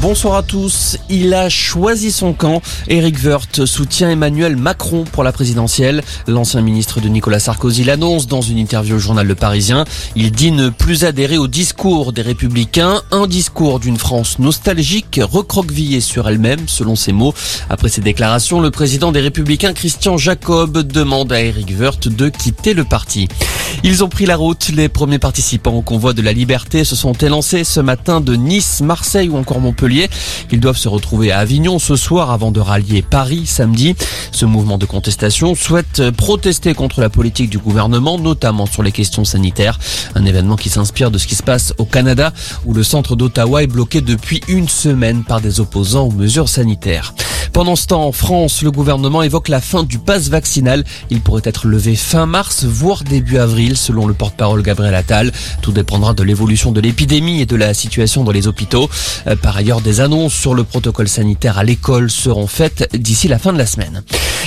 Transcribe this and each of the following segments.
Bonsoir à tous. Il a choisi son camp. Éric Woerth soutient Emmanuel Macron pour la présidentielle. L'ancien ministre de Nicolas Sarkozy l'annonce dans une interview au journal Le Parisien. Il dit ne plus adhérer au discours des républicains, un discours d'une France nostalgique, recroquevillée sur elle-même, selon ses mots. Après ces déclarations, le président des républicains, Christian Jacob, demande à Éric Woerth de quitter le parti. Ils ont pris la route. Les premiers participants au convoi de la liberté se sont élancés ce matin de Nice, Marseille ou encore Montpellier. Ils doivent se retrouver à Avignon ce soir avant de rallier Paris samedi. Ce mouvement de contestation souhaite protester contre la politique du gouvernement, notamment sur les questions sanitaires. Un événement qui s'inspire de ce qui se passe au Canada, où le centre d'Ottawa est bloqué depuis une semaine par des opposants aux mesures sanitaires. Pendant ce temps, en France, le gouvernement évoque la fin du pass vaccinal. Il pourrait être levé fin mars, voire début avril, selon le porte-parole Gabriel Attal. Tout dépendra de l'évolution de l'épidémie et de la situation dans les hôpitaux. Euh, par ailleurs, des annonces sur le protocole sanitaire à l'école seront faites d'ici la fin de la semaine.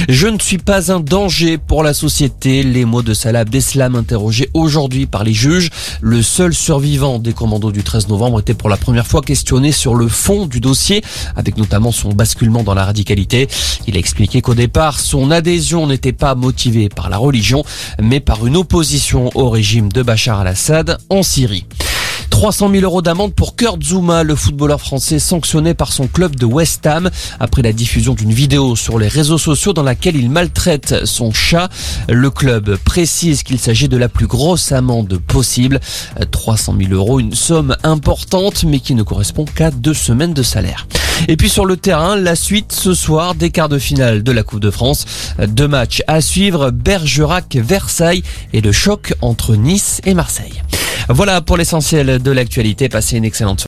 Je ne suis pas un danger pour la société. Les mots de Salah Beslam interrogés aujourd'hui par les juges. Le seul survivant des commandos du 13 novembre était pour la première fois questionné sur le fond du dossier, avec notamment son basculement dans la radicalité. Il a expliqué qu'au départ, son adhésion n'était pas motivée par la religion, mais par une opposition au régime de Bachar al-Assad en Syrie. 300 000 euros d'amende pour Kurt Zuma, le footballeur français sanctionné par son club de West Ham après la diffusion d'une vidéo sur les réseaux sociaux dans laquelle il maltraite son chat. Le club précise qu'il s'agit de la plus grosse amende possible. 300 000 euros, une somme importante mais qui ne correspond qu'à deux semaines de salaire. Et puis sur le terrain, la suite ce soir des quarts de finale de la Coupe de France. Deux matchs à suivre, Bergerac-Versailles et le choc entre Nice et Marseille. Voilà pour l'essentiel de l'actualité. Passez une excellente soirée.